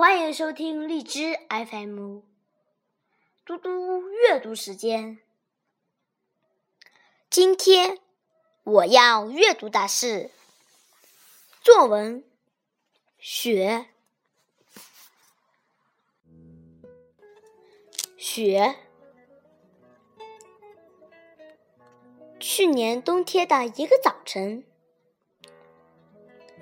欢迎收听荔枝 FM，嘟嘟阅读时间。今天我要阅读的是作文《雪》。雪，去年冬天的一个早晨。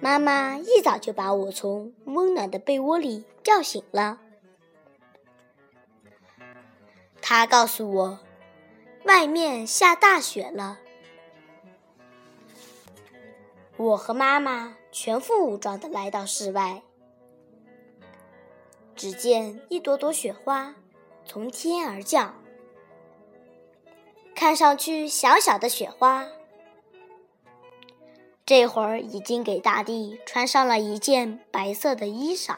妈妈一早就把我从温暖的被窝里叫醒了。她告诉我，外面下大雪了。我和妈妈全副武装的来到室外，只见一朵朵雪花从天而降，看上去小小的雪花。这会儿已经给大地穿上了一件白色的衣裳，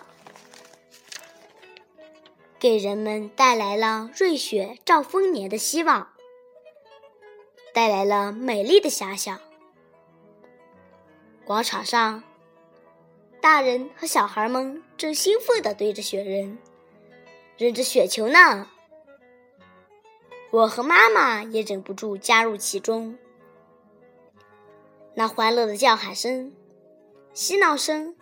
给人们带来了瑞雪兆丰年的希望，带来了美丽的遐想。广场上，大人和小孩们正兴奋地对着雪人扔着雪球呢。我和妈妈也忍不住加入其中。那欢乐的叫喊声、嬉闹声，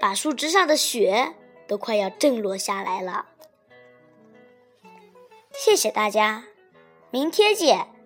把树枝上的雪都快要震落下来了。谢谢大家，明天见。